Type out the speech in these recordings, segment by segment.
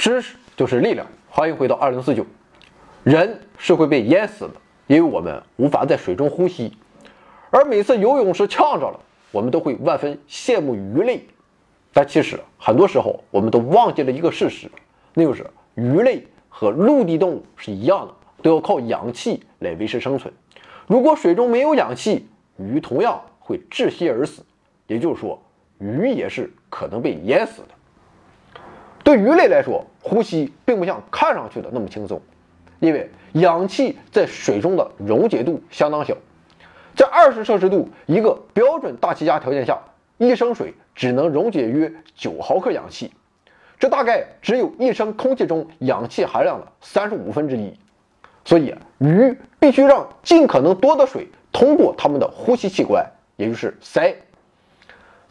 知识就是力量。欢迎回到二零四九。人是会被淹死的，因为我们无法在水中呼吸。而每次游泳时呛着了，我们都会万分羡慕鱼类。但其实很多时候，我们都忘记了一个事实，那就是鱼类和陆地动物是一样的，都要靠氧气来维持生存。如果水中没有氧气，鱼同样会窒息而死。也就是说，鱼也是可能被淹死的。对鱼类来说，呼吸并不像看上去的那么轻松，因为氧气在水中的溶解度相当小，在二十摄氏度一个标准大气压条件下，一升水只能溶解约九毫克氧气，这大概只有一升空气中氧气含量的三十五分之一。所以，鱼必须让尽可能多的水通过它们的呼吸器官，也就是鳃。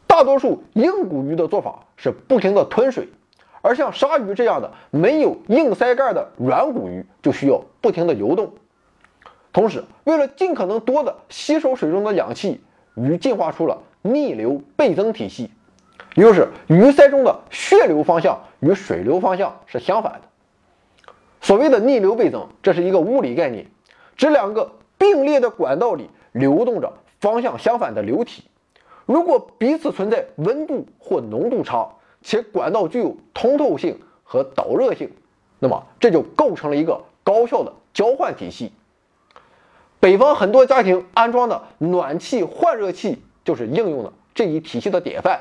大多数硬骨鱼的做法是不停地吞水。而像鲨鱼这样的没有硬鳃盖的软骨鱼，就需要不停地游动。同时，为了尽可能多的吸收水中的氧气，鱼进化出了逆流倍增体系，也就是鱼鳃中的血流方向与水流方向是相反的。所谓的逆流倍增，这是一个物理概念，指两个并列的管道里流动着方向相反的流体，如果彼此存在温度或浓度差。且管道具有通透性和导热性，那么这就构成了一个高效的交换体系。北方很多家庭安装的暖气换热器就是应用了这一体系的典范。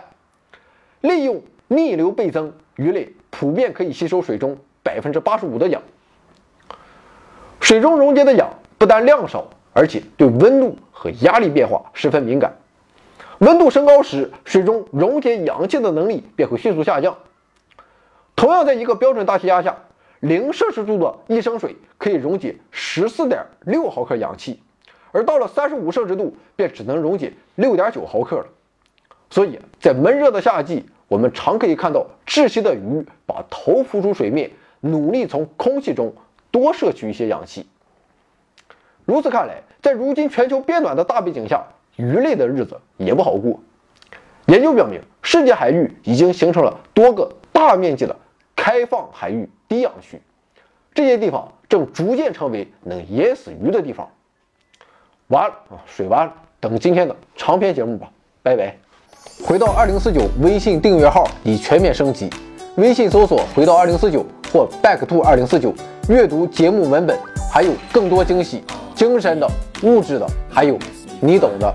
利用逆流倍增，鱼类普遍可以吸收水中百分之八十五的氧。水中溶解的氧不但量少，而且对温度和压力变化十分敏感。温度升高时，水中溶解氧气的能力便会迅速下降。同样，在一个标准大气压下，零摄氏度的一升水可以溶解十四点六毫克氧气，而到了三十五摄氏度，便只能溶解六点九毫克了。所以在闷热的夏季，我们常可以看到窒息的鱼把头浮出水面，努力从空气中多摄取一些氧气。如此看来，在如今全球变暖的大背景下，鱼类的日子也不好过。研究表明，世界海域已经形成了多个大面积的开放海域低氧区，这些地方正逐渐成为能淹死鱼的地方。完了啊，水完了，等今天的长篇节目吧，拜拜。回到二零四九微信订阅号已全面升级，微信搜索“回到二零四九”或 “back to 二零四九”，阅读节目文本，还有更多惊喜，精神的、物质的，还有你懂的。